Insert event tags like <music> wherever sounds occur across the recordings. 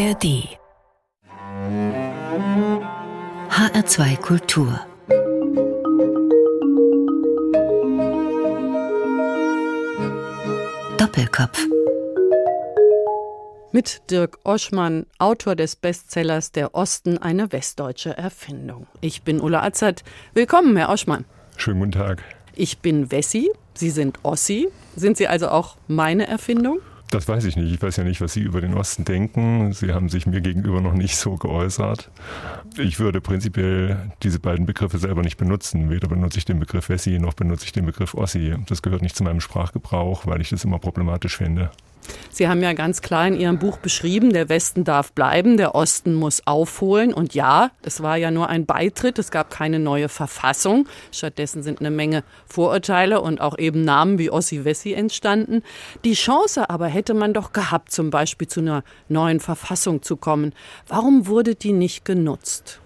ARD HR2 Kultur Doppelkopf mit Dirk Oschmann, Autor des Bestsellers Der Osten, eine westdeutsche Erfindung. Ich bin Ulla Azad. Willkommen, Herr Oschmann. Schönen guten Tag. Ich bin Wessi, Sie sind Ossi. Sind Sie also auch meine Erfindung? Das weiß ich nicht. Ich weiß ja nicht, was Sie über den Osten denken. Sie haben sich mir gegenüber noch nicht so geäußert. Ich würde prinzipiell diese beiden Begriffe selber nicht benutzen. Weder benutze ich den Begriff Wessi noch benutze ich den Begriff Ossi. Das gehört nicht zu meinem Sprachgebrauch, weil ich das immer problematisch finde. Sie haben ja ganz klar in Ihrem Buch beschrieben, der Westen darf bleiben, der Osten muss aufholen. Und ja, es war ja nur ein Beitritt, es gab keine neue Verfassung. Stattdessen sind eine Menge Vorurteile und auch eben Namen wie Ossi Wessi entstanden. Die Chance aber hätte man doch gehabt, zum Beispiel zu einer neuen Verfassung zu kommen. Warum wurde die nicht genutzt?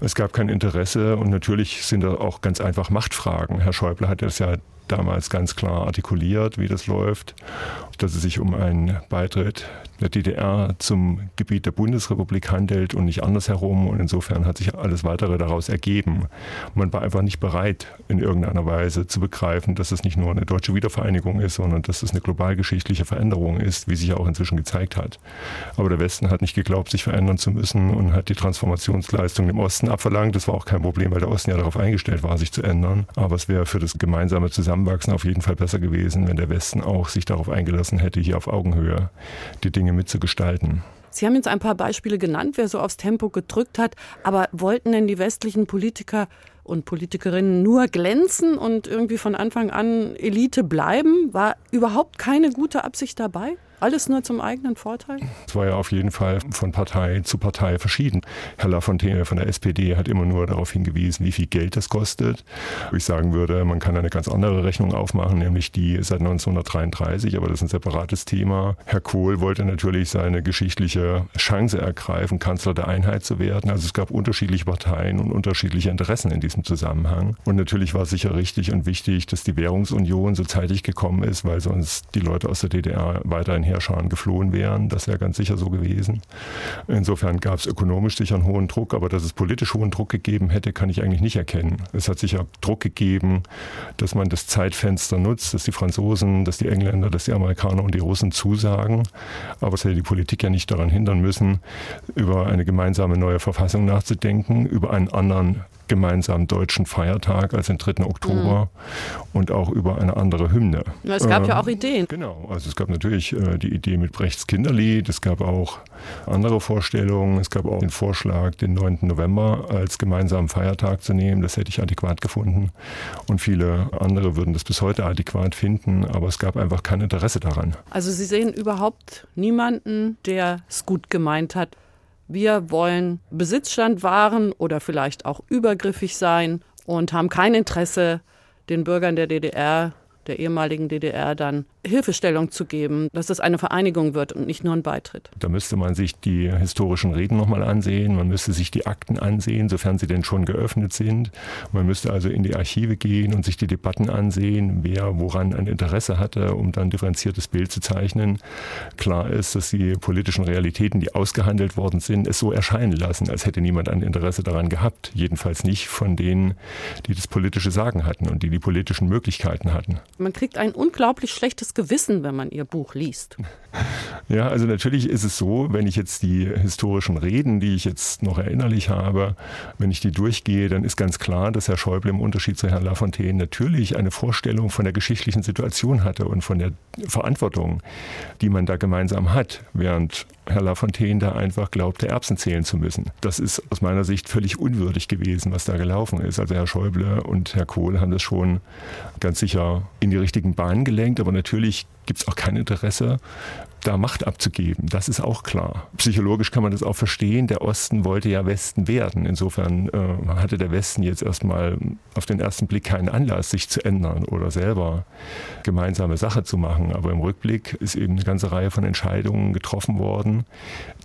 Es gab kein Interesse und natürlich sind da auch ganz einfach Machtfragen. Herr Schäuble hat das ja damals ganz klar artikuliert, wie das läuft, dass es sich um einen Beitritt der DDR zum Gebiet der Bundesrepublik handelt und nicht andersherum. Und insofern hat sich alles weitere daraus ergeben. Man war einfach nicht bereit, in irgendeiner Weise zu begreifen, dass es nicht nur eine deutsche Wiedervereinigung ist, sondern dass es eine globalgeschichtliche Veränderung ist, wie sich ja auch inzwischen gezeigt hat. Aber der Westen hat nicht geglaubt, sich verändern zu müssen und hat die Transformationsleistung im Osten abverlangt. Das war auch kein Problem, weil der Osten ja darauf eingestellt war, sich zu ändern. Aber es wäre für das gemeinsame Zusammenwachsen auf jeden Fall besser gewesen, wenn der Westen auch sich darauf eingelassen hätte, hier auf Augenhöhe die Dinge mitzugestalten. Sie haben jetzt ein paar Beispiele genannt, wer so aufs Tempo gedrückt hat. Aber wollten denn die westlichen Politiker und Politikerinnen nur glänzen und irgendwie von Anfang an Elite bleiben? War überhaupt keine gute Absicht dabei? Alles nur zum eigenen Vorteil? Es war ja auf jeden Fall von Partei zu Partei verschieden. Herr Lafontaine von der SPD hat immer nur darauf hingewiesen, wie viel Geld das kostet. Ich sagen würde, man kann eine ganz andere Rechnung aufmachen, nämlich die seit 1933, aber das ist ein separates Thema. Herr Kohl wollte natürlich seine geschichtliche Chance ergreifen, Kanzler der Einheit zu werden. Also es gab unterschiedliche Parteien und unterschiedliche Interessen in diesem Zusammenhang. Und natürlich war es sicher richtig und wichtig, dass die Währungsunion so zeitig gekommen ist, weil sonst die Leute aus der DDR weiterhin Heerscharen geflohen wären. Das wäre ganz sicher so gewesen. Insofern gab es ökonomisch sicher einen hohen Druck, aber dass es politisch hohen Druck gegeben hätte, kann ich eigentlich nicht erkennen. Es hat sicher Druck gegeben, dass man das Zeitfenster nutzt, dass die Franzosen, dass die Engländer, dass die Amerikaner und die Russen zusagen. Aber es hätte die Politik ja nicht daran hindern müssen, über eine gemeinsame neue Verfassung nachzudenken, über einen anderen gemeinsamen deutschen Feiertag als den 3. Oktober mhm. und auch über eine andere Hymne. Es gab äh, ja auch Ideen. Genau, also es gab natürlich äh, die Idee mit Brechts Kinderlied, es gab auch andere Vorstellungen, es gab auch den Vorschlag, den 9. November als gemeinsamen Feiertag zu nehmen, das hätte ich adäquat gefunden und viele andere würden das bis heute adäquat finden, aber es gab einfach kein Interesse daran. Also Sie sehen überhaupt niemanden, der es gut gemeint hat, wir wollen Besitzstand wahren oder vielleicht auch übergriffig sein und haben kein Interesse, den Bürgern der DDR der ehemaligen DDR dann Hilfestellung zu geben, dass es eine Vereinigung wird und nicht nur ein Beitritt. Da müsste man sich die historischen Reden nochmal ansehen, man müsste sich die Akten ansehen, sofern sie denn schon geöffnet sind. Man müsste also in die Archive gehen und sich die Debatten ansehen, wer woran ein Interesse hatte, um dann ein differenziertes Bild zu zeichnen. Klar ist, dass die politischen Realitäten, die ausgehandelt worden sind, es so erscheinen lassen, als hätte niemand ein Interesse daran gehabt. Jedenfalls nicht von denen, die das politische Sagen hatten und die die politischen Möglichkeiten hatten. Man kriegt ein unglaublich schlechtes Gewissen, wenn man ihr Buch liest. <laughs> Ja, also natürlich ist es so, wenn ich jetzt die historischen Reden, die ich jetzt noch erinnerlich habe, wenn ich die durchgehe, dann ist ganz klar, dass Herr Schäuble im Unterschied zu Herrn Lafontaine natürlich eine Vorstellung von der geschichtlichen Situation hatte und von der Verantwortung, die man da gemeinsam hat, während Herr Lafontaine da einfach glaubte, Erbsen zählen zu müssen. Das ist aus meiner Sicht völlig unwürdig gewesen, was da gelaufen ist. Also Herr Schäuble und Herr Kohl haben das schon ganz sicher in die richtigen Bahnen gelenkt, aber natürlich gibt es auch kein Interesse, da Macht abzugeben. Das ist auch klar. Psychologisch kann man das auch verstehen. Der Osten wollte ja Westen werden. Insofern äh, hatte der Westen jetzt erstmal auf den ersten Blick keinen Anlass, sich zu ändern oder selber gemeinsame Sache zu machen. Aber im Rückblick ist eben eine ganze Reihe von Entscheidungen getroffen worden,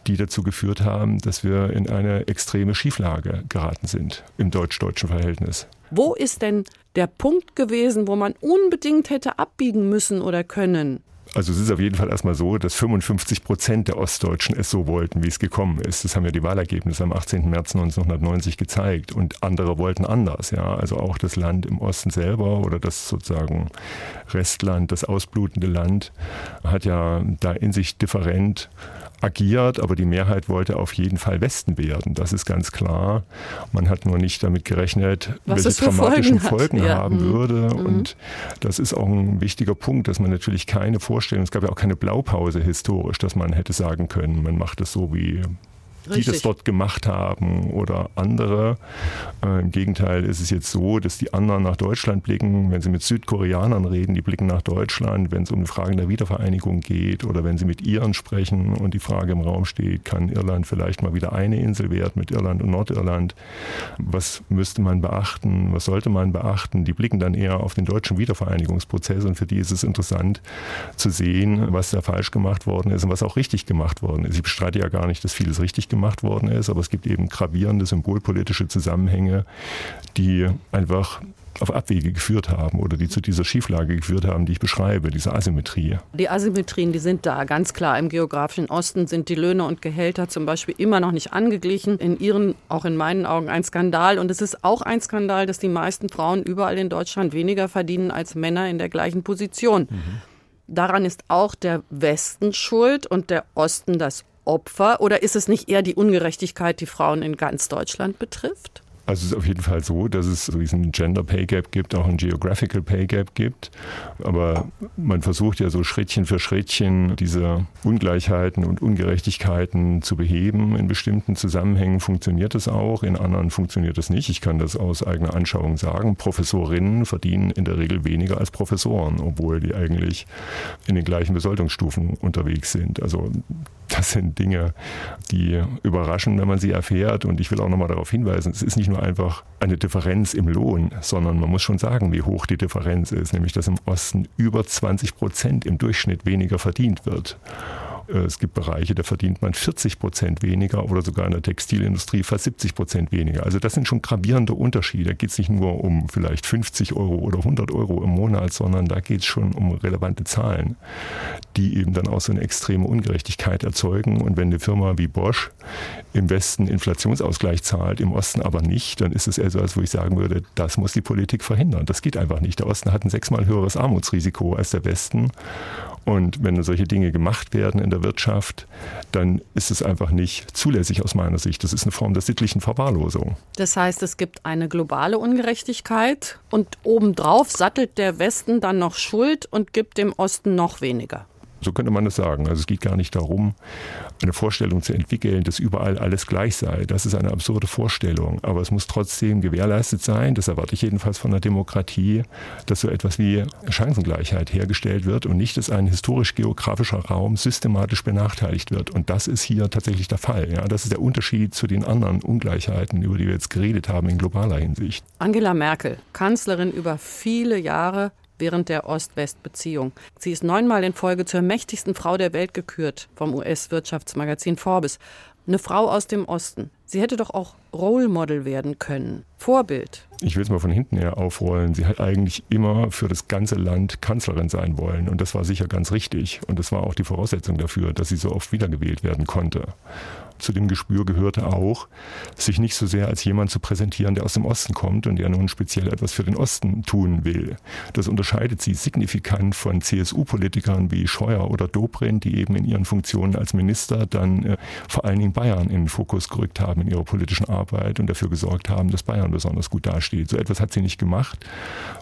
die dazu geführt haben, dass wir in eine extreme Schieflage geraten sind im deutsch-deutschen Verhältnis. Wo ist denn der Punkt gewesen, wo man unbedingt hätte abbiegen müssen oder können? Also es ist auf jeden Fall erstmal so, dass 55 Prozent der Ostdeutschen es so wollten, wie es gekommen ist. Das haben ja die Wahlergebnisse am 18. März 1990 gezeigt. Und andere wollten anders. Ja, also auch das Land im Osten selber oder das sozusagen Restland, das ausblutende Land, hat ja da in sich different agiert, aber die Mehrheit wollte auf jeden Fall Westen werden. Das ist ganz klar. Man hat nur nicht damit gerechnet, Was welche dramatischen Folgen, Folgen ja. haben mhm. würde. Und das ist auch ein wichtiger Punkt, dass man natürlich keine Vorstellung, es gab ja auch keine Blaupause historisch, dass man hätte sagen können, man macht es so wie die Richtig. das dort gemacht haben oder andere. Äh, Im Gegenteil ist es jetzt so, dass die anderen nach Deutschland blicken, wenn sie mit Südkoreanern reden, die blicken nach Deutschland, wenn es um Fragen der Wiedervereinigung geht oder wenn sie mit Iren sprechen und die Frage im Raum steht, kann Irland vielleicht mal wieder eine Insel werden mit Irland und Nordirland? Was müsste man beachten? Was sollte man beachten? Die blicken dann eher auf den deutschen Wiedervereinigungsprozess und für die ist es interessant zu sehen, was da falsch gemacht worden ist und was auch richtig gemacht worden ist. Ich bestreite ja gar nicht, dass vieles richtig gemacht worden ist, aber es gibt eben gravierende symbolpolitische Zusammenhänge, die einfach auf Abwege geführt haben oder die zu dieser Schieflage geführt haben, die ich beschreibe, diese Asymmetrie. Die Asymmetrien, die sind da, ganz klar. Im geografischen Osten sind die Löhne und Gehälter zum Beispiel immer noch nicht angeglichen. In ihren, auch in meinen Augen, ein Skandal. Und es ist auch ein Skandal, dass die meisten Frauen überall in Deutschland weniger verdienen als Männer in der gleichen Position. Daran ist auch der Westen schuld und der Osten das Opfer. Oder ist es nicht eher die Ungerechtigkeit, die Frauen in ganz Deutschland betrifft? Also es ist auf jeden Fall so, dass es so diesen Gender Pay Gap gibt, auch einen Geographical Pay Gap gibt. Aber man versucht ja so Schrittchen für Schrittchen diese Ungleichheiten und Ungerechtigkeiten zu beheben. In bestimmten Zusammenhängen funktioniert es auch, in anderen funktioniert es nicht. Ich kann das aus eigener Anschauung sagen. Professorinnen verdienen in der Regel weniger als Professoren, obwohl die eigentlich in den gleichen Besoldungsstufen unterwegs sind. Also das sind Dinge, die überraschen, wenn man sie erfährt. Und ich will auch nochmal darauf hinweisen, es ist nicht nur einfach eine Differenz im Lohn, sondern man muss schon sagen, wie hoch die Differenz ist, nämlich dass im Osten über 20 Prozent im Durchschnitt weniger verdient wird. Es gibt Bereiche, da verdient man 40 Prozent weniger oder sogar in der Textilindustrie fast 70 Prozent weniger. Also das sind schon gravierende Unterschiede. Da geht es nicht nur um vielleicht 50 Euro oder 100 Euro im Monat, sondern da geht es schon um relevante Zahlen, die eben dann auch so eine extreme Ungerechtigkeit erzeugen. Und wenn eine Firma wie Bosch im Westen Inflationsausgleich zahlt, im Osten aber nicht, dann ist es eher so, als wo ich sagen würde, das muss die Politik verhindern. Das geht einfach nicht. Der Osten hat ein sechsmal höheres Armutsrisiko als der Westen. Und wenn solche Dinge gemacht werden in der Wirtschaft, dann ist es einfach nicht zulässig aus meiner Sicht. Das ist eine Form der sittlichen Verwahrlosung. Das heißt, es gibt eine globale Ungerechtigkeit und obendrauf sattelt der Westen dann noch Schuld und gibt dem Osten noch weniger. So könnte man das sagen. Also es geht gar nicht darum, eine Vorstellung zu entwickeln, dass überall alles gleich sei. Das ist eine absurde Vorstellung. Aber es muss trotzdem gewährleistet sein, das erwarte ich jedenfalls von der Demokratie, dass so etwas wie Chancengleichheit hergestellt wird und nicht, dass ein historisch-geografischer Raum systematisch benachteiligt wird. Und das ist hier tatsächlich der Fall. Ja, das ist der Unterschied zu den anderen Ungleichheiten, über die wir jetzt geredet haben in globaler Hinsicht. Angela Merkel, Kanzlerin über viele Jahre, während der Ost-West-Beziehung. Sie ist neunmal in Folge zur mächtigsten Frau der Welt gekürt vom US-Wirtschaftsmagazin Forbes. Eine Frau aus dem Osten. Sie hätte doch auch Role Model werden können. Vorbild. Ich will es mal von hinten her aufrollen. Sie hat eigentlich immer für das ganze Land Kanzlerin sein wollen. Und das war sicher ganz richtig. Und das war auch die Voraussetzung dafür, dass sie so oft wiedergewählt werden konnte. Zu dem Gespür gehörte auch, sich nicht so sehr als jemand zu präsentieren, der aus dem Osten kommt und der nun speziell etwas für den Osten tun will. Das unterscheidet sie signifikant von CSU-Politikern wie Scheuer oder Dobrindt, die eben in ihren Funktionen als Minister dann äh, vor allen Dingen Bayern in den Fokus gerückt haben in ihrer politischen Arbeit und dafür gesorgt haben, dass Bayern besonders gut dasteht. So etwas hat sie nicht gemacht,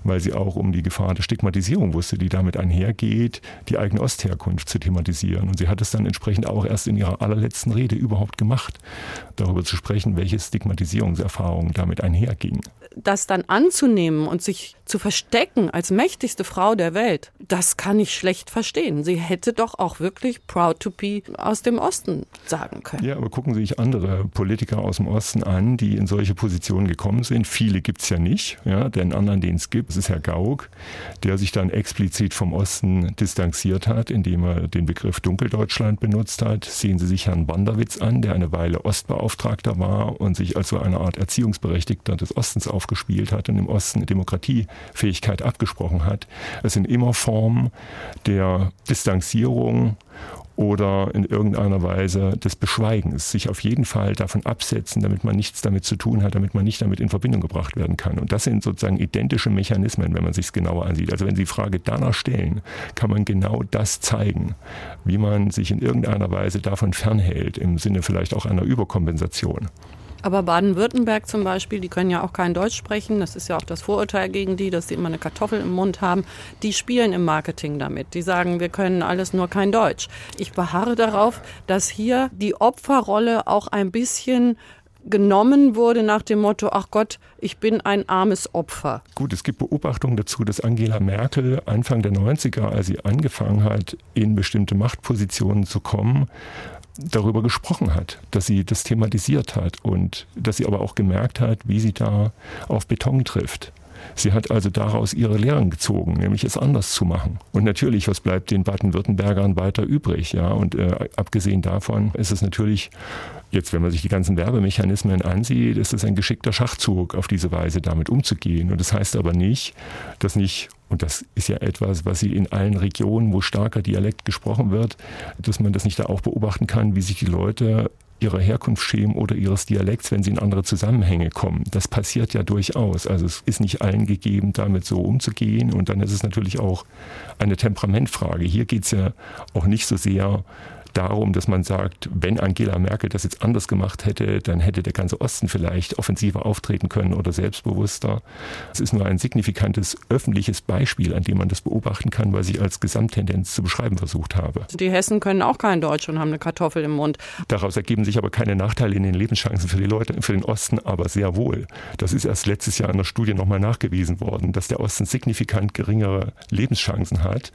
weil sie auch um die Gefahr der Stigmatisierung wusste, die damit einhergeht, die eigene Ostherkunft zu thematisieren. Und sie hat es dann entsprechend auch erst in ihrer allerletzten Rede überhaupt gemacht, darüber zu sprechen, welche Stigmatisierungserfahrungen damit einhergingen. Das dann anzunehmen und sich zu verstecken als mächtigste Frau der Welt, das kann ich schlecht verstehen. Sie hätte doch auch wirklich proud to be aus dem Osten sagen können. Ja, aber gucken Sie sich andere Politiker aus dem Osten an, die in solche Positionen gekommen sind. Viele gibt es ja nicht. Ja, den anderen, den es gibt, das ist Herr Gauck, der sich dann explizit vom Osten distanziert hat, indem er den Begriff Dunkeldeutschland benutzt hat. Sehen Sie sich Herrn Wanderwitz an, der eine Weile Ostbeauftragter war und sich als so eine Art Erziehungsberechtigter des Ostens aufgespielt hat und im Osten Demokratiefähigkeit abgesprochen hat. Es sind immer Formen der Distanzierung oder in irgendeiner Weise des Beschweigens, sich auf jeden Fall davon absetzen, damit man nichts damit zu tun hat, damit man nicht damit in Verbindung gebracht werden kann. Und das sind sozusagen identische Mechanismen, wenn man sich es genauer ansieht. Also wenn Sie die Frage danach stellen, kann man genau das zeigen, wie man sich in irgendeiner Weise davon fernhält, im Sinne vielleicht auch einer Überkompensation. Aber Baden-Württemberg zum Beispiel, die können ja auch kein Deutsch sprechen. Das ist ja auch das Vorurteil gegen die, dass sie immer eine Kartoffel im Mund haben. Die spielen im Marketing damit. Die sagen, wir können alles nur kein Deutsch. Ich beharre darauf, dass hier die Opferrolle auch ein bisschen genommen wurde nach dem Motto, ach Gott, ich bin ein armes Opfer. Gut, es gibt Beobachtungen dazu, dass Angela Merkel Anfang der 90er, als sie angefangen hat, in bestimmte Machtpositionen zu kommen, darüber gesprochen hat, dass sie das thematisiert hat und dass sie aber auch gemerkt hat, wie sie da auf Beton trifft. Sie hat also daraus ihre Lehren gezogen, nämlich es anders zu machen. Und natürlich, was bleibt den Baden-Württembergern weiter übrig? Ja, und äh, abgesehen davon ist es natürlich Jetzt, wenn man sich die ganzen Werbemechanismen ansieht, ist es ein geschickter Schachzug, auf diese Weise damit umzugehen. Und das heißt aber nicht, dass nicht und das ist ja etwas, was Sie in allen Regionen, wo starker Dialekt gesprochen wird, dass man das nicht da auch beobachten kann, wie sich die Leute ihrer Herkunft schämen oder ihres Dialekts, wenn sie in andere Zusammenhänge kommen. Das passiert ja durchaus. Also es ist nicht allen gegeben, damit so umzugehen. Und dann ist es natürlich auch eine Temperamentfrage. Hier geht es ja auch nicht so sehr darum, dass man sagt, wenn Angela Merkel das jetzt anders gemacht hätte, dann hätte der ganze Osten vielleicht offensiver auftreten können oder selbstbewusster. Es ist nur ein signifikantes öffentliches Beispiel, an dem man das beobachten kann, weil ich als Gesamttendenz zu beschreiben versucht habe. Die Hessen können auch kein Deutsch und haben eine Kartoffel im Mund. Daraus ergeben sich aber keine Nachteile in den Lebenschancen für die Leute, für den Osten aber sehr wohl. Das ist erst letztes Jahr in der Studie nochmal nachgewiesen worden, dass der Osten signifikant geringere Lebenschancen hat.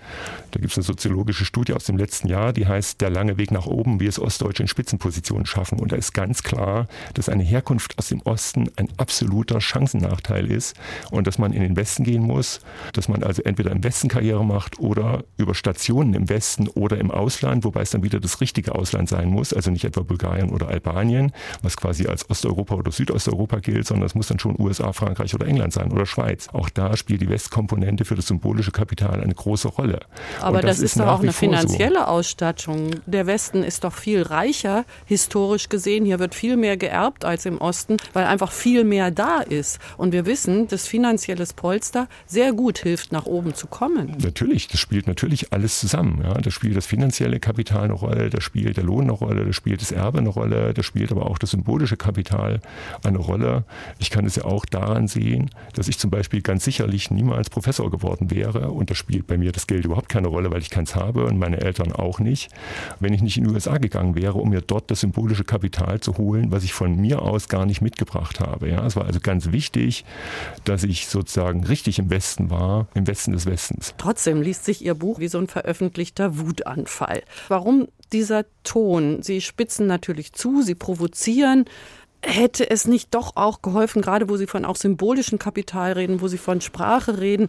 Da gibt es eine soziologische Studie aus dem letzten Jahr, die heißt Der lange lange Weg nach oben, wie es Ostdeutsche in Spitzenpositionen schaffen. Und da ist ganz klar, dass eine Herkunft aus dem Osten ein absoluter Chancennachteil ist und dass man in den Westen gehen muss, dass man also entweder im Westen Karriere macht oder über Stationen im Westen oder im Ausland, wobei es dann wieder das richtige Ausland sein muss, also nicht etwa Bulgarien oder Albanien, was quasi als Osteuropa oder Südosteuropa gilt, sondern es muss dann schon USA, Frankreich oder England sein oder Schweiz. Auch da spielt die Westkomponente für das symbolische Kapital eine große Rolle. Aber das, das, ist doch auch eine finanzielle so. Ausstattung der Westen ist doch viel reicher, historisch gesehen. Hier wird viel mehr geerbt als im Osten, weil einfach viel mehr da ist. Und wir wissen, dass finanzielles Polster sehr gut hilft, nach oben zu kommen. Natürlich, das spielt natürlich alles zusammen. Ja. Da spielt das finanzielle Kapital eine Rolle, da spielt der Lohn eine Rolle, da spielt das Erbe eine Rolle, da spielt aber auch das symbolische Kapital eine Rolle. Ich kann es ja auch daran sehen, dass ich zum Beispiel ganz sicherlich niemals Professor geworden wäre und da spielt bei mir das Geld überhaupt keine Rolle, weil ich keins habe und meine Eltern auch nicht ich nicht in die USA gegangen wäre, um mir dort das symbolische Kapital zu holen, was ich von mir aus gar nicht mitgebracht habe. Ja, es war also ganz wichtig, dass ich sozusagen richtig im Westen war, im Westen des Westens. Trotzdem liest sich Ihr Buch wie so ein veröffentlichter Wutanfall. Warum dieser Ton? Sie spitzen natürlich zu, Sie provozieren, hätte es nicht doch auch geholfen, gerade wo Sie von auch symbolischem Kapital reden, wo Sie von Sprache reden,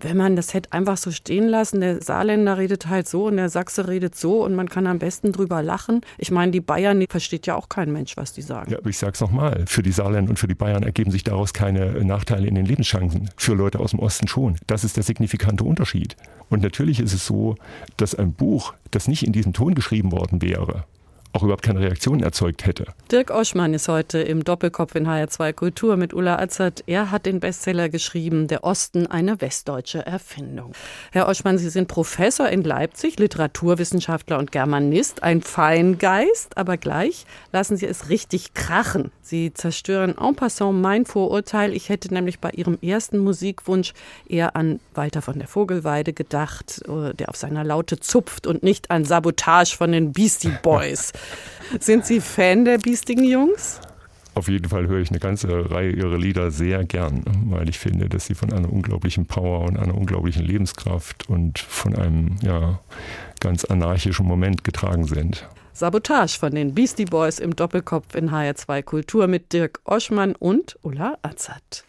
wenn man das hätte einfach so stehen lassen, der Saarländer redet halt so und der Sachse redet so und man kann am besten drüber lachen. Ich meine, die Bayern, versteht ja auch kein Mensch, was die sagen. Ja, aber ich sag's nochmal, für die Saarländer und für die Bayern ergeben sich daraus keine Nachteile in den Lebenschancen. Für Leute aus dem Osten schon. Das ist der signifikante Unterschied. Und natürlich ist es so, dass ein Buch, das nicht in diesem Ton geschrieben worden wäre, auch überhaupt keine Reaktion erzeugt hätte. Dirk Oschmann ist heute im Doppelkopf in HR2 Kultur mit Ulla Azert. Er hat den Bestseller geschrieben, Der Osten, eine westdeutsche Erfindung. Herr Oschmann, Sie sind Professor in Leipzig, Literaturwissenschaftler und Germanist, ein Feingeist, aber gleich lassen Sie es richtig krachen. Sie zerstören en passant mein Vorurteil. Ich hätte nämlich bei Ihrem ersten Musikwunsch eher an Walter von der Vogelweide gedacht, äh, der auf seiner Laute zupft und nicht an Sabotage von den Beastie Boys. <laughs> Sind Sie Fan der biestigen Jungs? Auf jeden Fall höre ich eine ganze Reihe ihrer Lieder sehr gern, weil ich finde, dass sie von einer unglaublichen Power und einer unglaublichen Lebenskraft und von einem ja, ganz anarchischen Moment getragen sind. Sabotage von den Beastie Boys im Doppelkopf in HR2 Kultur mit Dirk Oschmann und Ulla Azad.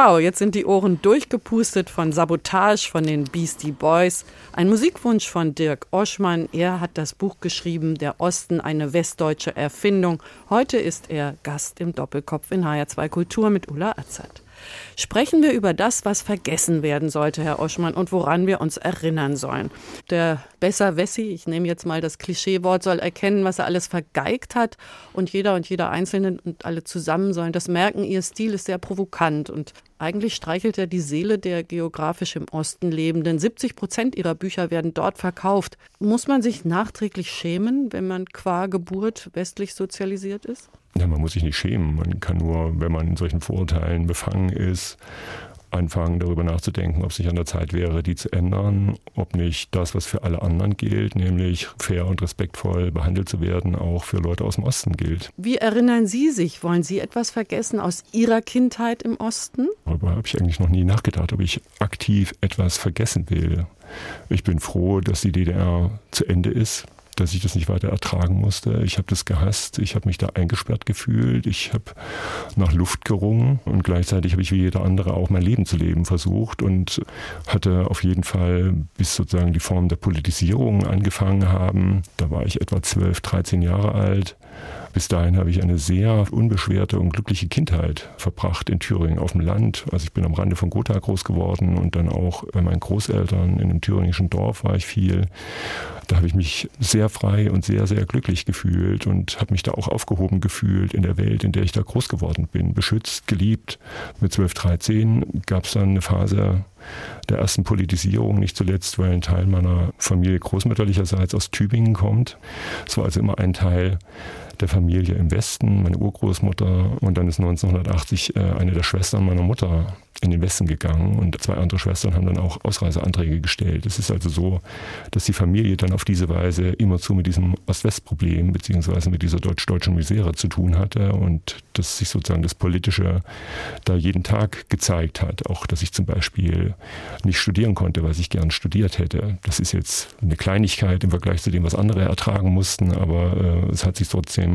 Wow, jetzt sind die Ohren durchgepustet von Sabotage von den Beastie Boys. Ein Musikwunsch von Dirk Oschmann. Er hat das Buch geschrieben, Der Osten, eine westdeutsche Erfindung. Heute ist er Gast im Doppelkopf in HR2 Kultur mit Ulla Azad. Sprechen wir über das, was vergessen werden sollte, Herr Oschmann, und woran wir uns erinnern sollen. Der Besser-Wessi, ich nehme jetzt mal das Klischeewort, soll erkennen, was er alles vergeigt hat und jeder und jeder Einzelne und alle zusammen sollen das merken. Ihr Stil ist sehr provokant und eigentlich streichelt er die Seele der geografisch im Osten lebenden. 70 Prozent ihrer Bücher werden dort verkauft. Muss man sich nachträglich schämen, wenn man qua Geburt westlich sozialisiert ist? Ja, man muss sich nicht schämen. Man kann nur, wenn man in solchen Vorurteilen befangen ist, anfangen, darüber nachzudenken, ob es nicht an der Zeit wäre, die zu ändern, ob nicht das, was für alle anderen gilt, nämlich fair und respektvoll behandelt zu werden, auch für Leute aus dem Osten gilt. Wie erinnern Sie sich? Wollen Sie etwas vergessen aus Ihrer Kindheit im Osten? Darüber habe ich eigentlich noch nie nachgedacht, ob ich aktiv etwas vergessen will. Ich bin froh, dass die DDR zu Ende ist dass ich das nicht weiter ertragen musste. Ich habe das gehasst, ich habe mich da eingesperrt gefühlt, ich habe nach Luft gerungen und gleichzeitig habe ich wie jeder andere auch mein Leben zu leben versucht und hatte auf jeden Fall, bis sozusagen die Form der Politisierung angefangen haben, da war ich etwa 12, 13 Jahre alt, bis dahin habe ich eine sehr unbeschwerte und glückliche Kindheit verbracht in Thüringen auf dem Land. Also ich bin am Rande von Gotha groß geworden und dann auch bei meinen Großeltern in einem thüringischen Dorf war ich viel. Da habe ich mich sehr frei und sehr, sehr glücklich gefühlt und habe mich da auch aufgehoben gefühlt in der Welt, in der ich da groß geworden bin. Beschützt, geliebt. Mit 12, 13 gab es dann eine Phase, der ersten Politisierung, nicht zuletzt, weil ein Teil meiner Familie großmütterlicherseits aus Tübingen kommt. Es war also immer ein Teil der Familie im Westen, meine Urgroßmutter. Und dann ist 1980 äh, eine der Schwestern meiner Mutter in den Westen gegangen und zwei andere Schwestern haben dann auch Ausreiseanträge gestellt. Es ist also so, dass die Familie dann auf diese Weise immerzu mit diesem Ost-West-Problem beziehungsweise mit dieser deutsch-deutschen Misere zu tun hatte und dass sich sozusagen das Politische da jeden Tag gezeigt hat. Auch, dass ich zum Beispiel nicht studieren konnte, was ich gern studiert hätte. Das ist jetzt eine Kleinigkeit im Vergleich zu dem, was andere ertragen mussten, aber äh, es hat sich trotzdem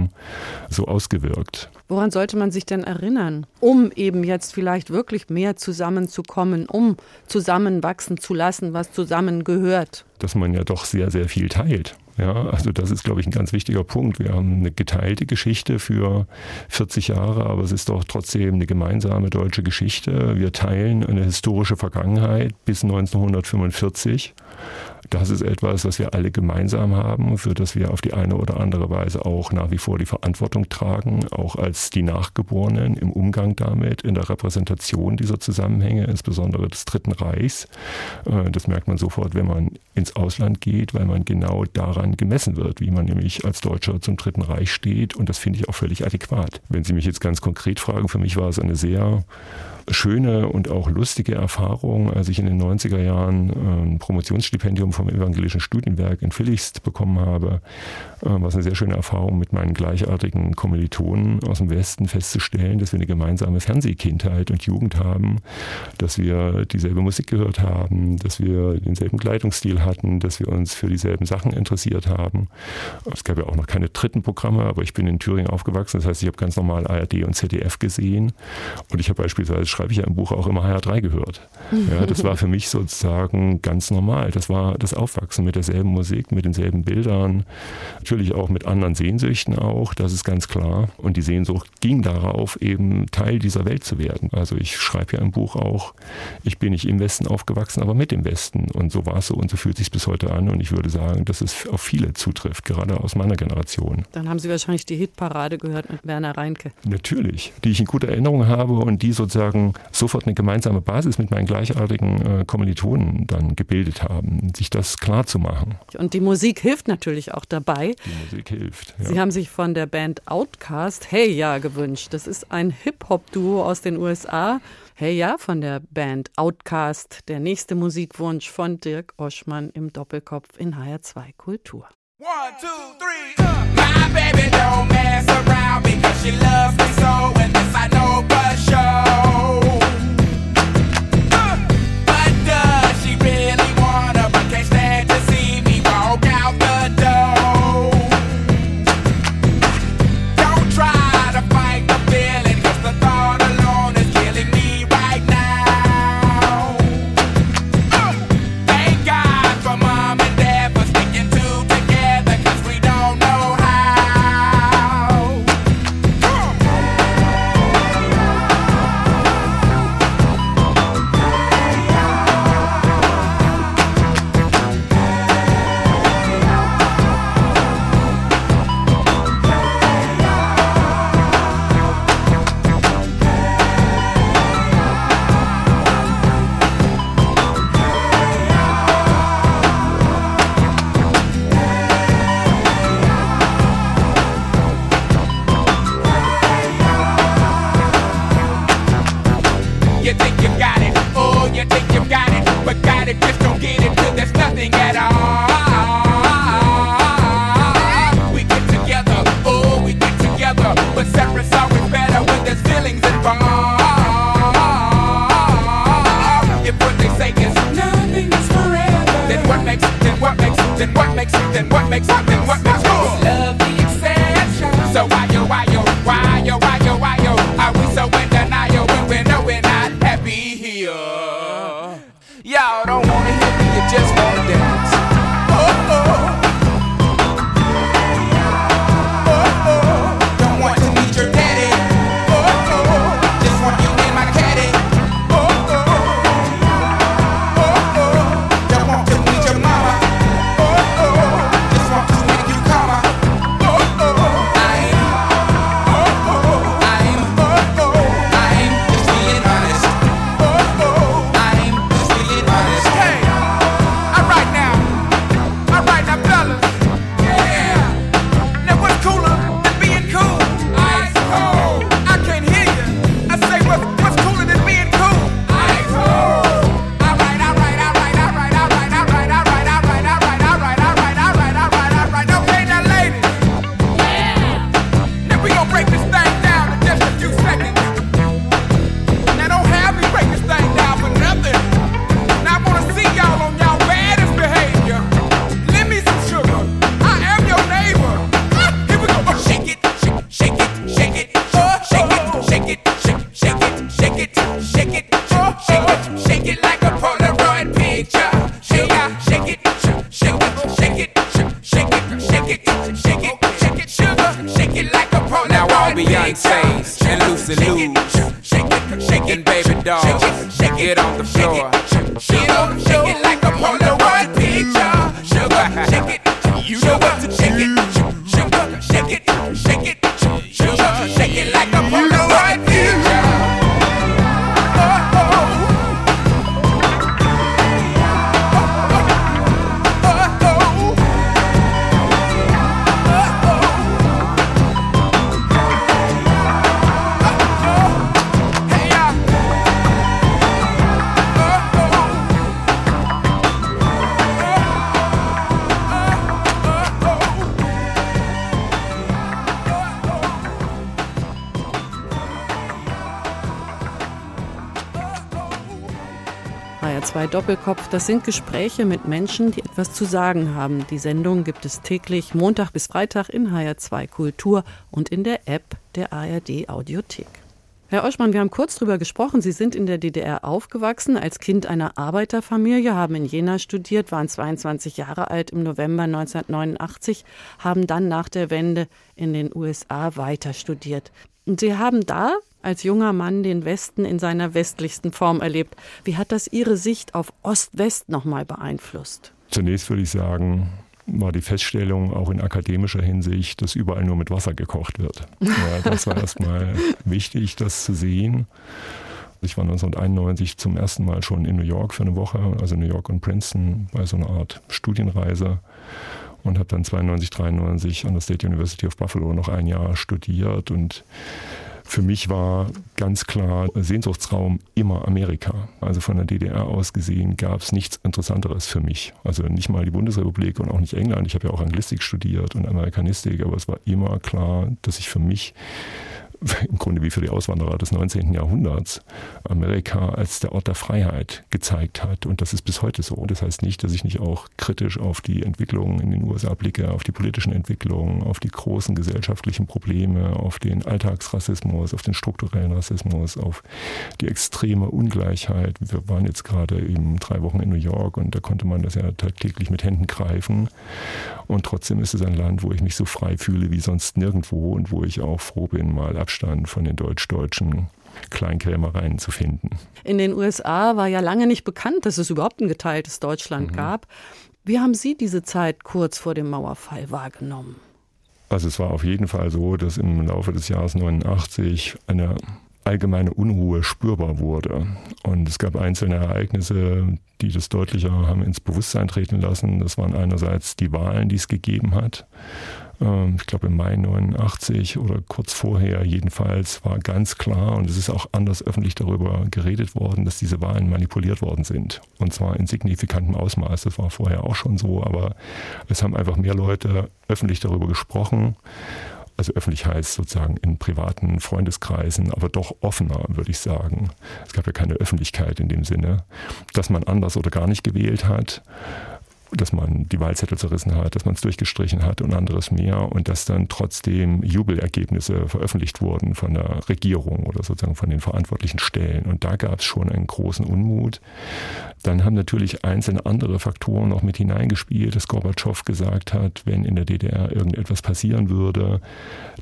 so ausgewirkt. Woran sollte man sich denn erinnern, um eben jetzt vielleicht wirklich mehr zusammenzukommen, um zusammenwachsen zu lassen, was zusammengehört? Dass man ja doch sehr, sehr viel teilt. Ja, also das ist, glaube ich, ein ganz wichtiger Punkt. Wir haben eine geteilte Geschichte für 40 Jahre, aber es ist doch trotzdem eine gemeinsame deutsche Geschichte. Wir teilen eine historische Vergangenheit bis 1945. Das ist etwas, was wir alle gemeinsam haben, für das wir auf die eine oder andere Weise auch nach wie vor die Verantwortung tragen, auch als die Nachgeborenen im Umgang damit, in der Repräsentation dieser Zusammenhänge, insbesondere des Dritten Reichs. Äh, das merkt man sofort, wenn man ins Ausland geht, weil man genau daran gemessen wird, wie man nämlich als Deutscher zum Dritten Reich steht. Und das finde ich auch völlig adäquat. Wenn Sie mich jetzt ganz konkret fragen, für mich war es eine sehr schöne und auch lustige Erfahrung, als ich in den 90er Jahren ein Promotionsstipendium vom Evangelischen Studienwerk in Villichst bekommen habe, äh, war es eine sehr schöne Erfahrung mit meinen gleichartigen Kommilitonen aus dem Westen festzustellen, dass wir eine gemeinsame Fernsehkindheit und Jugend haben, dass wir dieselbe Musik gehört haben, dass wir denselben Kleidungsstil hatten, dass wir uns für dieselben Sachen interessiert haben. Es gab ja auch noch keine dritten Programme, aber ich bin in Thüringen aufgewachsen, das heißt, ich habe ganz normal ARD und ZDF gesehen und ich habe beispielsweise schreibe ich ja im Buch auch immer HR3 gehört. Ja, das war für mich sozusagen ganz normal. Das war das Aufwachsen mit derselben Musik, mit denselben Bildern, natürlich auch mit anderen Sehnsüchten auch, das ist ganz klar. Und die Sehnsucht ging darauf, eben Teil dieser Welt zu werden. Also ich schreibe ja im Buch auch, ich bin nicht im Westen aufgewachsen, aber mit dem Westen. Und so war es so und so fühlt sich bis heute an. Und ich würde sagen, dass es auf viele zutrifft, gerade aus meiner Generation. Dann haben Sie wahrscheinlich die Hitparade gehört mit Werner Reinke. Natürlich, die ich in guter Erinnerung habe und die sozusagen sofort eine gemeinsame Basis mit meinen gleichartigen äh, Kommilitonen dann gebildet haben, sich das klar zu machen. Und die Musik hilft natürlich auch dabei. Die Musik hilft. Ja. Sie haben sich von der Band Outcast Hey Ja gewünscht. Das ist ein Hip-Hop-Duo aus den USA. Hey Ja von der Band Outcast. Der nächste Musikwunsch von Dirk Oschmann im Doppelkopf in HR2 Kultur. One, two, three. My baby don't mess around because she loves me so and this I know for sure. HR2 Doppelkopf, das sind Gespräche mit Menschen, die etwas zu sagen haben. Die Sendung gibt es täglich Montag bis Freitag in HR2 Kultur und in der App der ARD Audiothek. Herr Oschmann, wir haben kurz darüber gesprochen. Sie sind in der DDR aufgewachsen, als Kind einer Arbeiterfamilie, haben in Jena studiert, waren 22 Jahre alt im November 1989, haben dann nach der Wende in den USA weiter studiert. Und Sie haben da als junger Mann den Westen in seiner westlichsten Form erlebt. Wie hat das Ihre Sicht auf Ost-West nochmal beeinflusst? Zunächst würde ich sagen, war die Feststellung auch in akademischer Hinsicht, dass überall nur mit Wasser gekocht wird. Ja, das war erstmal <laughs> wichtig, das zu sehen. Ich war 1991 zum ersten Mal schon in New York für eine Woche, also New York und Princeton, bei so einer Art Studienreise und habe dann 92, 93 an der State University of Buffalo noch ein Jahr studiert und für mich war ganz klar Sehnsuchtsraum immer Amerika. Also von der DDR aus gesehen gab es nichts Interessanteres für mich. Also nicht mal die Bundesrepublik und auch nicht England. Ich habe ja auch Anglistik studiert und Amerikanistik, aber es war immer klar, dass ich für mich <laughs> im Grunde wie für die Auswanderer des 19. Jahrhunderts Amerika als der Ort der Freiheit gezeigt hat. Und das ist bis heute so. Das heißt nicht, dass ich nicht auch kritisch auf die Entwicklungen in den USA blicke, auf die politischen Entwicklungen, auf die großen gesellschaftlichen Probleme, auf den Alltagsrassismus, auf den strukturellen Rassismus, auf die extreme Ungleichheit. Wir waren jetzt gerade eben drei Wochen in New York und da konnte man das ja tagtäglich mit Händen greifen. Und trotzdem ist es ein Land, wo ich mich so frei fühle wie sonst nirgendwo und wo ich auch froh bin, mal Abstand von den deutsch-deutschen Kleinkrämereien zu finden. In den USA war ja lange nicht bekannt, dass es überhaupt ein geteiltes Deutschland mhm. gab. Wie haben Sie diese Zeit kurz vor dem Mauerfall wahrgenommen? Also es war auf jeden Fall so, dass im Laufe des Jahres 89 eine allgemeine Unruhe spürbar wurde. Und es gab einzelne Ereignisse, die das deutlicher haben ins Bewusstsein treten lassen. Das waren einerseits die Wahlen, die es gegeben hat. Ähm, ich glaube im Mai 89 oder kurz vorher jedenfalls war ganz klar und es ist auch anders öffentlich darüber geredet worden, dass diese Wahlen manipuliert worden sind. Und zwar in signifikantem Ausmaß. Das war vorher auch schon so, aber es haben einfach mehr Leute öffentlich darüber gesprochen also öffentlich heißt sozusagen in privaten Freundeskreisen, aber doch offener, würde ich sagen. Es gab ja keine Öffentlichkeit in dem Sinne, dass man anders oder gar nicht gewählt hat dass man die Wahlzettel zerrissen hat, dass man es durchgestrichen hat und anderes mehr und dass dann trotzdem Jubelergebnisse veröffentlicht wurden von der Regierung oder sozusagen von den verantwortlichen Stellen. Und da gab es schon einen großen Unmut. Dann haben natürlich einzelne andere Faktoren noch mit hineingespielt, dass Gorbatschow gesagt hat, wenn in der DDR irgendetwas passieren würde,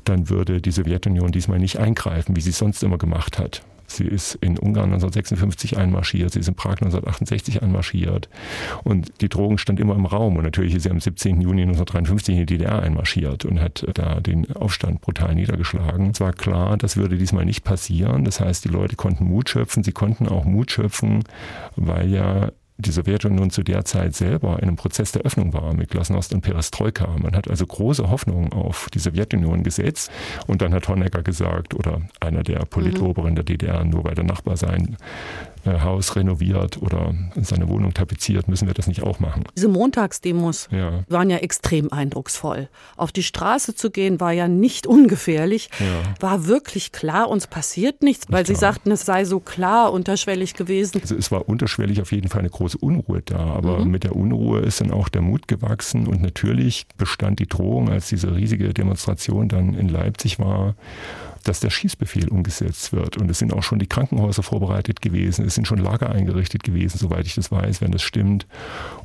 dann würde die Sowjetunion diesmal nicht eingreifen, wie sie es sonst immer gemacht hat. Sie ist in Ungarn 1956 einmarschiert, sie ist in Prag 1968 einmarschiert. Und die Drohung stand immer im Raum. Und natürlich ist sie am 17. Juni 1953 in die DDR einmarschiert und hat da den Aufstand brutal niedergeschlagen. Es war klar, das würde diesmal nicht passieren. Das heißt, die Leute konnten Mut schöpfen. Sie konnten auch Mut schöpfen, weil ja die Sowjetunion zu der Zeit selber in einem Prozess der Öffnung war mit Glasnost und Perestroika. Man hat also große Hoffnung auf die Sowjetunion gesetzt und dann hat Honecker gesagt oder einer der Politoberen der DDR, nur weil der Nachbar sein Haus renoviert oder seine Wohnung tapeziert, müssen wir das nicht auch machen. Diese Montagsdemos ja. waren ja extrem eindrucksvoll. Auf die Straße zu gehen war ja nicht ungefährlich. Ja. War wirklich klar, uns passiert nichts, weil Sie sagten, es sei so klar unterschwellig gewesen. Also es war unterschwellig auf jeden Fall eine große Unruhe da, aber mhm. mit der Unruhe ist dann auch der Mut gewachsen und natürlich bestand die Drohung, als diese riesige Demonstration dann in Leipzig war, dass der Schießbefehl umgesetzt wird. Und es sind auch schon die Krankenhäuser vorbereitet gewesen, es sind schon Lager eingerichtet gewesen, soweit ich das weiß, wenn das stimmt,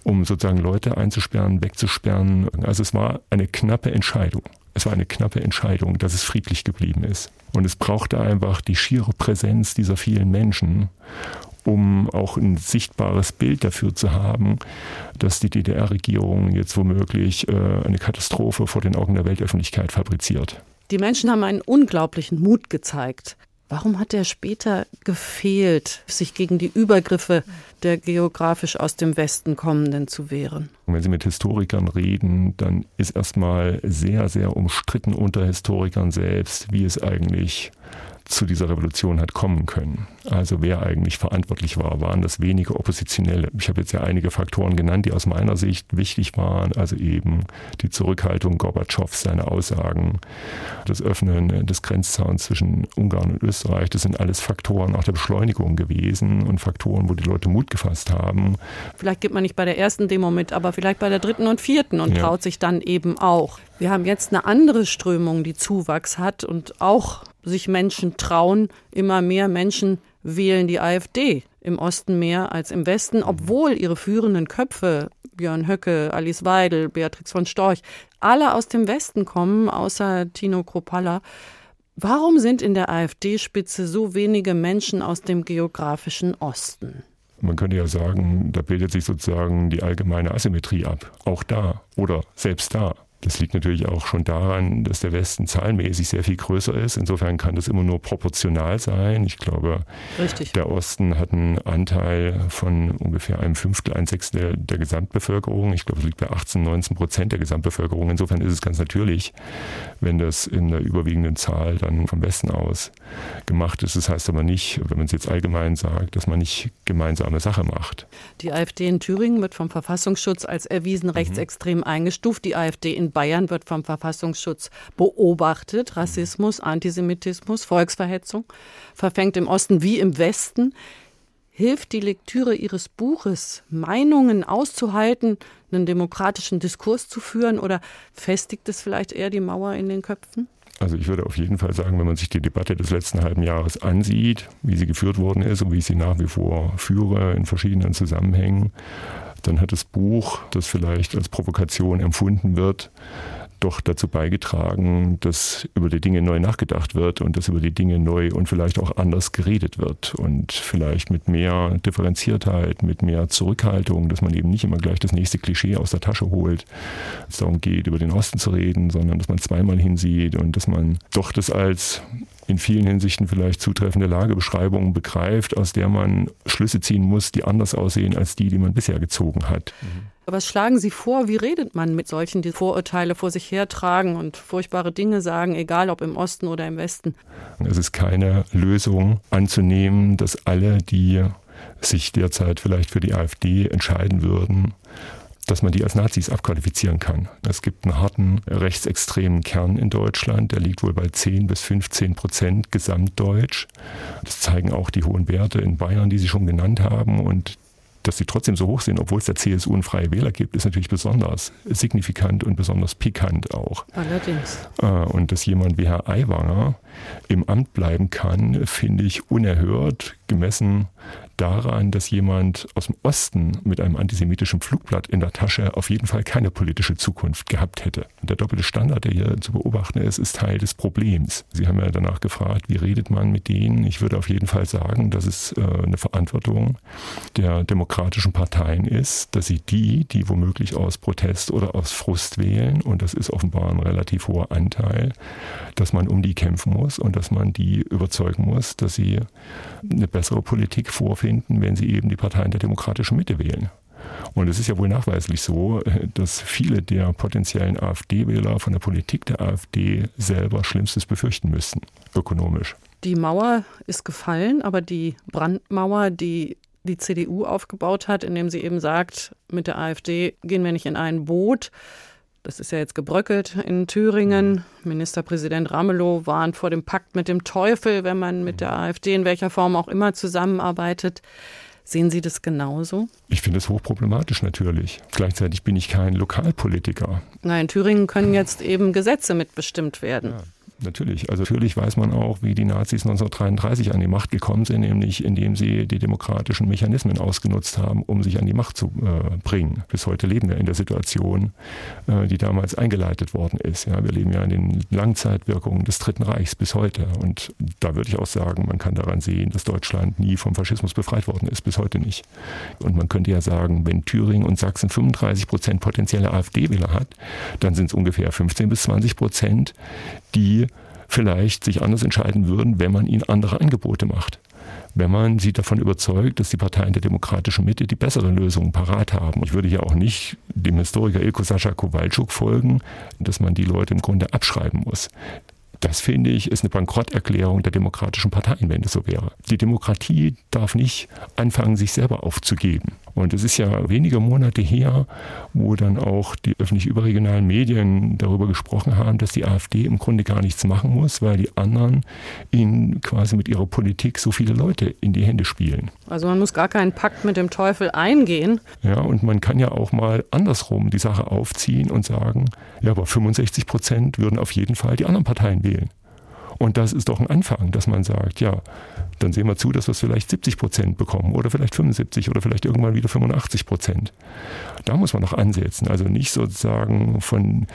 um sozusagen Leute einzusperren, wegzusperren. Also es war eine knappe Entscheidung. Es war eine knappe Entscheidung, dass es friedlich geblieben ist. Und es brauchte einfach die schiere Präsenz dieser vielen Menschen, um auch ein sichtbares Bild dafür zu haben, dass die DDR-Regierung jetzt womöglich äh, eine Katastrophe vor den Augen der Weltöffentlichkeit fabriziert. Die Menschen haben einen unglaublichen Mut gezeigt. Warum hat er später gefehlt, sich gegen die Übergriffe der geografisch aus dem Westen kommenden zu wehren? Wenn Sie mit Historikern reden, dann ist erstmal sehr, sehr umstritten unter Historikern selbst, wie es eigentlich zu dieser Revolution hat kommen können. Also wer eigentlich verantwortlich war, waren das wenige Oppositionelle. Ich habe jetzt ja einige Faktoren genannt, die aus meiner Sicht wichtig waren. Also eben die Zurückhaltung Gorbatschows, seine Aussagen, das Öffnen des Grenzzauns zwischen Ungarn und Österreich. Das sind alles Faktoren auch der Beschleunigung gewesen und Faktoren, wo die Leute Mut gefasst haben. Vielleicht gibt man nicht bei der ersten Demo mit, aber vielleicht bei der dritten und vierten und ja. traut sich dann eben auch. Wir haben jetzt eine andere Strömung, die Zuwachs hat und auch sich Menschen trauen. Immer mehr Menschen wählen die AfD im Osten mehr als im Westen, obwohl ihre führenden Köpfe, Björn Höcke, Alice Weidel, Beatrix von Storch, alle aus dem Westen kommen, außer Tino Kropalla. Warum sind in der AfD-Spitze so wenige Menschen aus dem geografischen Osten? Man könnte ja sagen, da bildet sich sozusagen die allgemeine Asymmetrie ab. Auch da oder selbst da. Das liegt natürlich auch schon daran, dass der Westen zahlenmäßig sehr viel größer ist. Insofern kann das immer nur proportional sein. Ich glaube, Richtig. der Osten hat einen Anteil von ungefähr einem Fünftel, ein Sechstel der Gesamtbevölkerung. Ich glaube, es liegt bei 18, 19 Prozent der Gesamtbevölkerung. Insofern ist es ganz natürlich, wenn das in der überwiegenden Zahl dann vom Westen aus gemacht ist. Das heißt aber nicht, wenn man es jetzt allgemein sagt, dass man nicht gemeinsame Sache macht. Die AfD in Thüringen wird vom Verfassungsschutz als erwiesen mhm. rechtsextrem mhm. eingestuft. Die AfD in Bayern wird vom Verfassungsschutz beobachtet. Rassismus, Antisemitismus, Volksverhetzung verfängt im Osten wie im Westen. Hilft die Lektüre Ihres Buches, Meinungen auszuhalten, einen demokratischen Diskurs zu führen oder festigt es vielleicht eher die Mauer in den Köpfen? Also ich würde auf jeden Fall sagen, wenn man sich die Debatte des letzten halben Jahres ansieht, wie sie geführt worden ist und wie ich sie nach wie vor führe in verschiedenen Zusammenhängen, dann hat das Buch, das vielleicht als Provokation empfunden wird, doch dazu beigetragen, dass über die Dinge neu nachgedacht wird und dass über die Dinge neu und vielleicht auch anders geredet wird und vielleicht mit mehr Differenziertheit, mit mehr Zurückhaltung, dass man eben nicht immer gleich das nächste Klischee aus der Tasche holt, es darum geht, über den Osten zu reden, sondern dass man zweimal hinsieht und dass man doch das als in vielen Hinsichten vielleicht zutreffende Lagebeschreibungen begreift, aus der man Schlüsse ziehen muss, die anders aussehen als die, die man bisher gezogen hat. Mhm. Was schlagen Sie vor? Wie redet man mit solchen, die Vorurteile vor sich hertragen und furchtbare Dinge sagen, egal ob im Osten oder im Westen? Es ist keine Lösung anzunehmen, dass alle, die sich derzeit vielleicht für die AfD entscheiden würden, dass man die als Nazis abqualifizieren kann. Es gibt einen harten rechtsextremen Kern in Deutschland, der liegt wohl bei 10 bis 15 Prozent gesamtdeutsch. Das zeigen auch die hohen Werte in Bayern, die Sie schon genannt haben. Und dass sie trotzdem so hoch sind, obwohl es der CSU einen freie Wähler gibt, ist natürlich besonders signifikant und besonders pikant auch. Allerdings. Äh, und dass jemand wie Herr Aiwanger im Amt bleiben kann, finde ich unerhört, gemessen daran, dass jemand aus dem Osten mit einem antisemitischen Flugblatt in der Tasche auf jeden Fall keine politische Zukunft gehabt hätte. Der doppelte Standard, der hier zu beobachten ist, ist Teil des Problems. Sie haben ja danach gefragt, wie redet man mit denen? Ich würde auf jeden Fall sagen, dass es äh, eine Verantwortung der demokratischen Parteien ist, dass sie die, die womöglich aus Protest oder aus Frust wählen, und das ist offenbar ein relativ hoher Anteil, dass man um die kämpfen muss und dass man die überzeugen muss, dass sie eine bessere Politik vorfinden, wenn sie eben die Parteien der demokratischen Mitte wählen. Und es ist ja wohl nachweislich so, dass viele der potenziellen AfD-Wähler von der Politik der AfD selber Schlimmstes befürchten müssten, ökonomisch. Die Mauer ist gefallen, aber die Brandmauer, die die CDU aufgebaut hat, indem sie eben sagt, mit der AfD gehen wir nicht in ein Boot, das ist ja jetzt gebröckelt in Thüringen. Ministerpräsident Ramelow warnt vor dem Pakt mit dem Teufel, wenn man mit der AfD in welcher Form auch immer zusammenarbeitet. Sehen Sie das genauso? Ich finde es hochproblematisch natürlich. Gleichzeitig bin ich kein Lokalpolitiker. Nein, in Thüringen können jetzt eben Gesetze mitbestimmt werden. Ja. Natürlich. Also natürlich weiß man auch, wie die Nazis 1933 an die Macht gekommen sind, nämlich indem sie die demokratischen Mechanismen ausgenutzt haben, um sich an die Macht zu äh, bringen. Bis heute leben wir in der Situation, äh, die damals eingeleitet worden ist. Ja, wir leben ja in den Langzeitwirkungen des Dritten Reichs bis heute. Und da würde ich auch sagen, man kann daran sehen, dass Deutschland nie vom Faschismus befreit worden ist, bis heute nicht. Und man könnte ja sagen, wenn Thüringen und Sachsen 35 Prozent potenzielle AfD-Wähler hat, dann sind es ungefähr 15 bis 20 Prozent, die vielleicht sich anders entscheiden würden, wenn man ihnen andere Angebote macht. Wenn man sie davon überzeugt, dass die Parteien der demokratischen Mitte die besseren Lösungen parat haben. Ich würde ja auch nicht dem Historiker Ilko Sascha Kowalczuk folgen, dass man die Leute im Grunde abschreiben muss. Das finde ich ist eine Bankrotterklärung der demokratischen Parteien, wenn das so wäre. Die Demokratie darf nicht anfangen, sich selber aufzugeben. Und es ist ja wenige Monate her, wo dann auch die öffentlich überregionalen Medien darüber gesprochen haben, dass die AfD im Grunde gar nichts machen muss, weil die anderen ihnen quasi mit ihrer Politik so viele Leute in die Hände spielen. Also man muss gar keinen Pakt mit dem Teufel eingehen. Ja, und man kann ja auch mal andersrum die Sache aufziehen und sagen, ja, aber 65 Prozent würden auf jeden Fall die anderen Parteien wählen. Und das ist doch ein Anfang, dass man sagt, ja, dann sehen wir zu, dass wir es vielleicht 70 Prozent bekommen oder vielleicht 75 oder vielleicht irgendwann wieder 85 Prozent. Da muss man noch ansetzen. Also nicht sozusagen von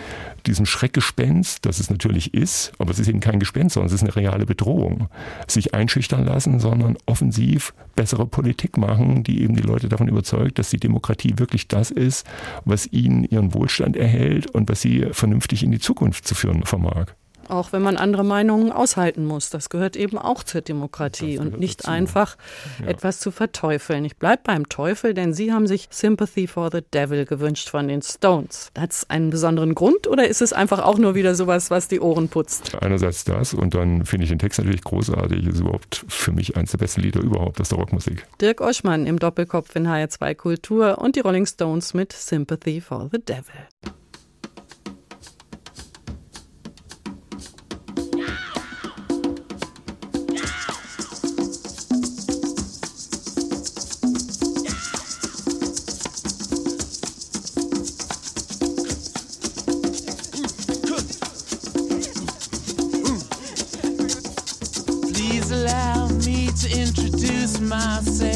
diesem Schreckgespenst, das es natürlich ist, aber es ist eben kein Gespenst, sondern es ist eine reale Bedrohung, sich einschüchtern lassen, sondern offensiv bessere Politik machen, die eben die Leute davon überzeugt, dass die Demokratie wirklich das ist, was ihnen ihren Wohlstand erhält und was sie vernünftig in die Zukunft zu führen vermag. Auch wenn man andere Meinungen aushalten muss. Das gehört eben auch zur Demokratie und nicht dazu. einfach Ja. etwas zu verteufeln. Ich bleibe beim Teufel, denn Sie haben sich Sympathy for the Devil gewünscht von den Stones. Hat es einen besonderen Grund oder ist es einfach auch nur wieder sowas, was die Ohren putzt? Einerseits das und dann finde ich den Text natürlich großartig. Ist überhaupt für mich eines der besten Lieder überhaupt aus der Rockmusik. Dirk Oschmann im Doppelkopf in HR2 Kultur und die Rolling Stones mit Sympathy for the Devil. Myself.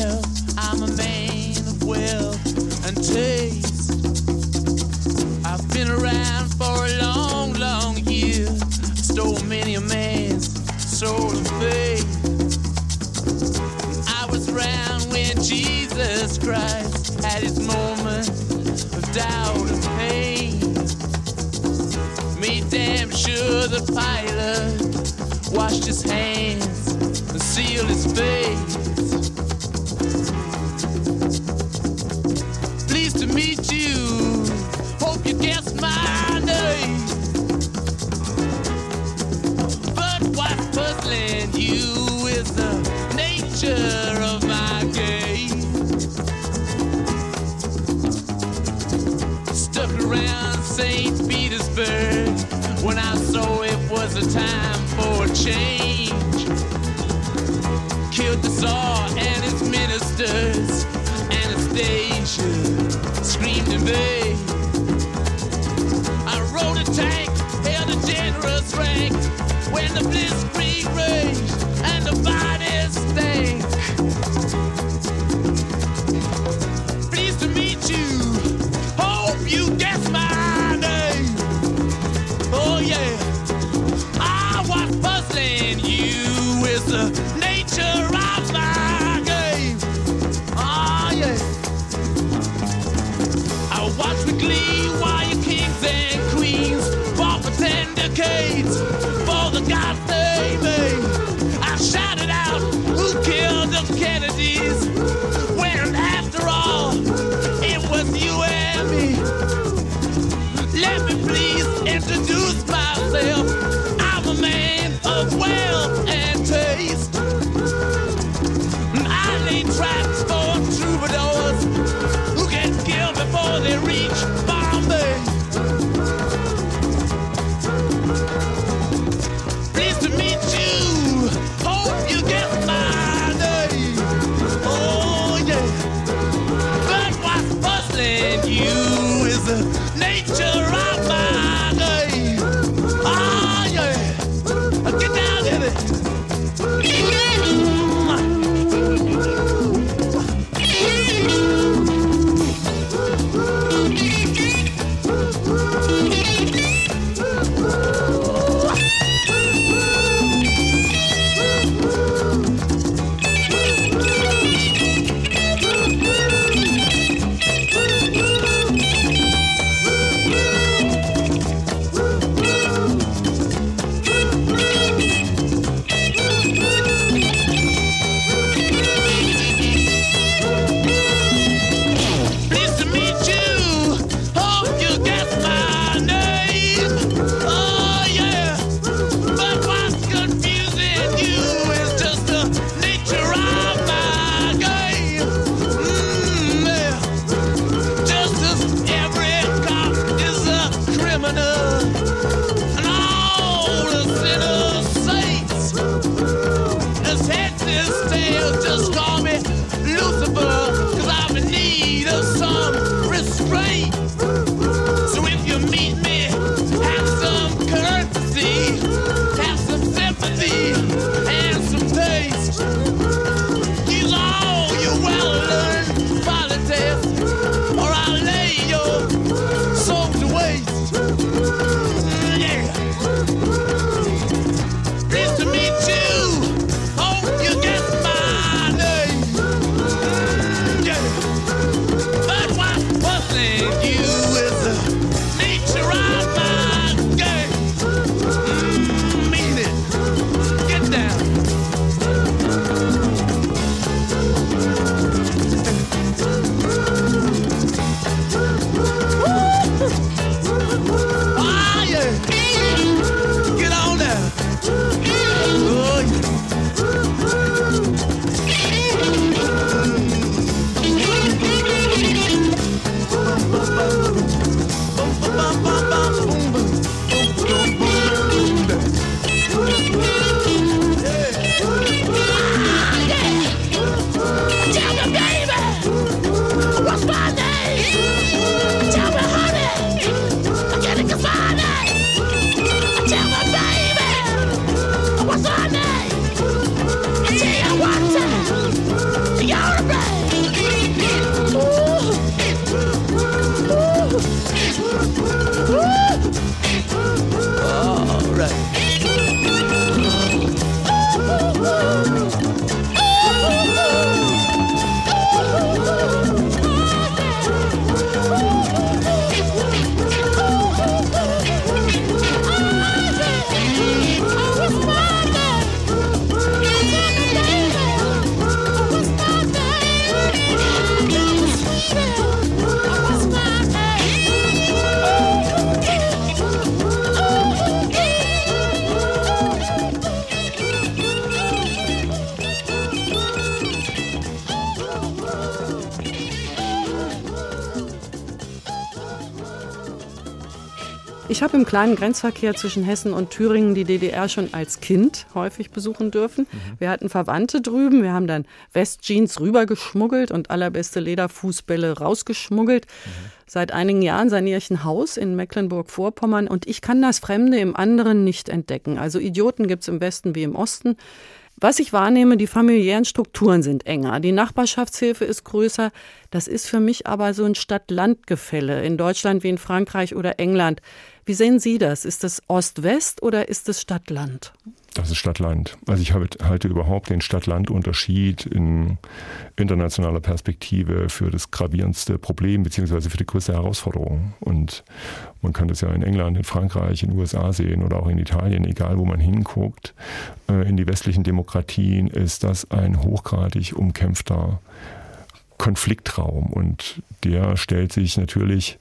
Kleinen Grenzverkehr zwischen Hessen und Thüringen die DDR schon als Kind häufig besuchen dürfen. Wir hatten Verwandte drüben, wir haben dann Westjeans rübergeschmuggelt und allerbeste Lederfußbälle rausgeschmuggelt. Seit einigen Jahren saniere ich ein Haus in Mecklenburg-Vorpommern und ich kann das Fremde im anderen nicht entdecken. Also Idioten gibt es im Westen wie im Osten. Was ich wahrnehme, die familiären Strukturen sind enger, die Nachbarschaftshilfe ist größer. Das ist für mich aber so ein Stadt-Land-Gefälle in Deutschland wie in Frankreich oder England. Wie sehen Sie das? Ist das Ost-West oder ist es Stadt-Land? Das ist Stadt-Land. Also ich halte überhaupt den Stadt-Land-Unterschied in internationaler Perspektive für das gravierendste Problem beziehungsweise für die größte Herausforderung. Und man kann das ja in England, in Frankreich, in den USA sehen oder auch in Italien, egal wo man hinguckt. Äh, in die westlichen Demokratien ist das ein hochgradig umkämpfter Konfliktraum. Und der stellt sich natürlich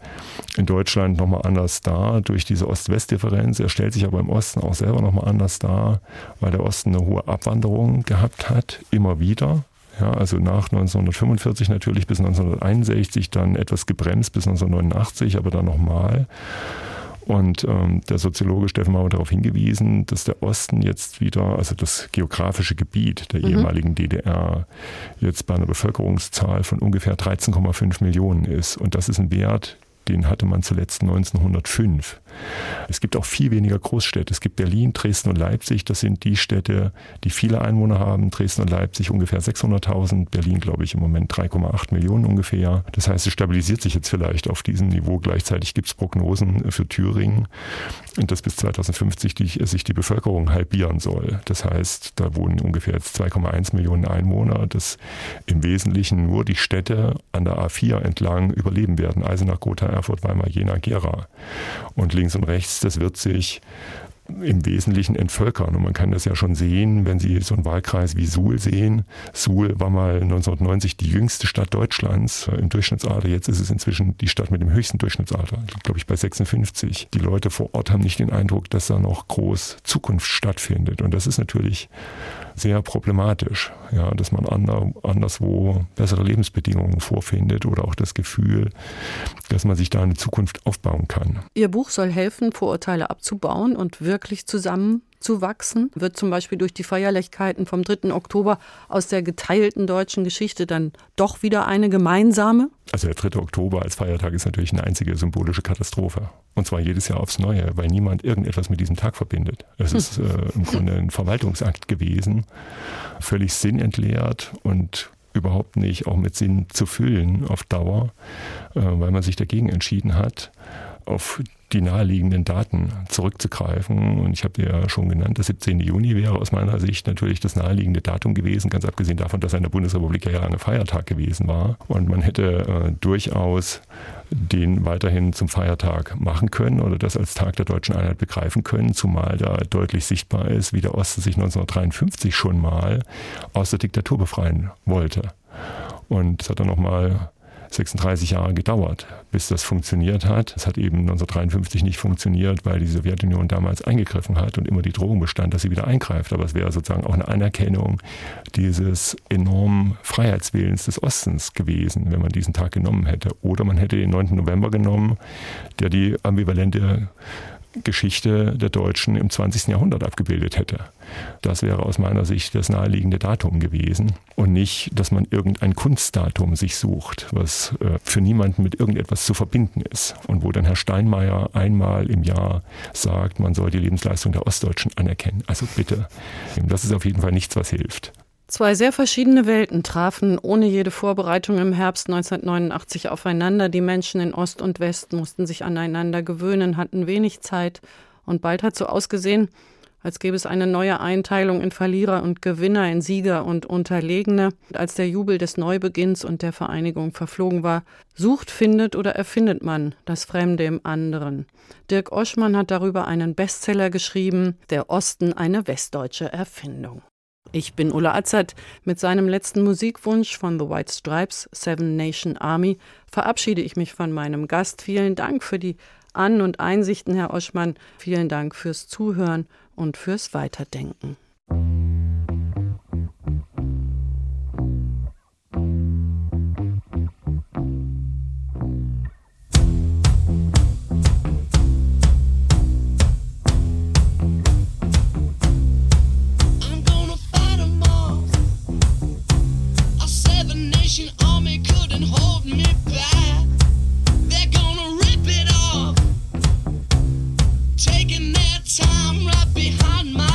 in Deutschland nochmal anders dar durch diese Ost-West-Differenz. Er stellt sich aber im Osten auch selber nochmal anders dar, weil der Osten eine hohe Abwanderung gehabt hat, immer wieder. Ja, also nach 1945 natürlich bis 1961, dann etwas gebremst bis 1989, aber dann nochmal. Und ähm, der Soziologe Steffen Mauer darauf hingewiesen, dass der Osten jetzt wieder, also das geografische Gebiet der mhm. ehemaligen DDR, jetzt bei einer Bevölkerungszahl von ungefähr 13,5 Millionen ist. Und das ist ein Wert, den hatte man zuletzt 1905. Es gibt auch viel weniger Großstädte. Es gibt Berlin, Dresden und Leipzig. Das sind die Städte, die viele Einwohner haben. Dresden und Leipzig ungefähr 600.000. Berlin, glaube ich, im Moment 3,8 Millionen ungefähr. Das heißt, es stabilisiert sich jetzt vielleicht auf diesem Niveau. Gleichzeitig gibt es Prognosen für Thüringen, dass bis 2050 die, sich die Bevölkerung halbieren soll. Das heißt, da wohnen ungefähr jetzt 2,1 Millionen Einwohner. Das im Wesentlichen nur die Städte an der A4 entlang überleben werden. Eisenach, Gotha, Erfurt, Weimar, Jena, Gera. Und links und rechts, das wird sich im Wesentlichen entvölkern. Und man kann das ja schon sehen, wenn Sie so einen Wahlkreis wie Suhl sehen. Suhl war mal 1990 die jüngste Stadt Deutschlands im Durchschnittsalter. Jetzt ist es inzwischen die Stadt mit dem höchsten Durchschnittsalter, glaube ich bei 56. Die Leute vor Ort haben nicht den Eindruck, dass da noch groß Zukunft stattfindet. Und das ist natürlich sehr problematisch, ja, dass man anderswo bessere Lebensbedingungen vorfindet oder auch das Gefühl, dass man sich da eine Zukunft aufbauen kann. Ihr Buch soll helfen, Vorurteile abzubauen und wirklich zusammen zu wachsen, wird zum Beispiel durch die Feierlichkeiten vom 3. Oktober aus der geteilten deutschen Geschichte dann doch wieder eine gemeinsame? Also der 3. Oktober als Feiertag ist natürlich eine einzige symbolische Katastrophe. Und zwar jedes Jahr aufs Neue, weil niemand irgendetwas mit diesem Tag verbindet. Es ist äh, im Grunde ein Verwaltungsakt gewesen, völlig sinnentleert und überhaupt nicht auch mit Sinn zu füllen auf Dauer, äh, weil man sich dagegen entschieden hat, auf die naheliegenden Daten zurückzugreifen. Und ich habe ja schon genannt, der 17. Juni wäre aus meiner Sicht natürlich das naheliegende Datum gewesen, ganz abgesehen davon, dass er in der Bundesrepublik ja lange Feiertag gewesen war. Und man hätte äh, durchaus den weiterhin zum Feiertag machen können oder das als Tag der deutschen Einheit begreifen können, zumal da deutlich sichtbar ist, wie der Osten sich 1953 schon mal aus der Diktatur befreien wollte. Und es hat dann nochmal 36 Jahre gedauert, bis das funktioniert hat. Es hat eben 1953 nicht funktioniert, weil die Sowjetunion damals eingegriffen hat und immer die Drohung bestand, dass sie wieder eingreift. Aber es wäre sozusagen auch eine Anerkennung dieses enormen Freiheitswillens des Ostens gewesen, wenn man diesen Tag genommen hätte. Oder man hätte den 9. November genommen, der die ambivalente Geschichte der Deutschen im 20. Jahrhundert abgebildet hätte. Das wäre aus meiner Sicht das naheliegende Datum gewesen und nicht, dass man irgendein Kunstdatum sich sucht, was äh, für niemanden mit irgendetwas zu verbinden ist und wo dann Herr Steinmeier einmal im Jahr sagt, man soll die Lebensleistung der Ostdeutschen anerkennen. Also bitte, das ist auf jeden Fall nichts, was hilft. Zwei sehr verschiedene Welten trafen ohne jede Vorbereitung im Herbst 1989 aufeinander. Die Menschen in Ost und West mussten sich aneinander gewöhnen, hatten wenig Zeit und bald hat so ausgesehen, als gäbe es eine neue Einteilung in Verlierer und Gewinner, in Sieger und Unterlegene. Als der Jubel des Neubeginns und der Vereinigung verflogen war, sucht, findet oder erfindet man das Fremde im anderen. Dirk Oschmann hat darüber einen Bestseller geschrieben, Der Osten eine westdeutsche Erfindung. Ich bin Ulla Azad. Mit seinem letzten Musikwunsch von The White Stripes, Seven Nation Army, verabschiede ich mich von meinem Gast. Vielen Dank für die An- und Einsichten, Herr Oschmann. Vielen Dank fürs Zuhören und fürs Weiterdenken. Salvation Army couldn't hold me back. They're gonna rip it off, taking their time right behind my.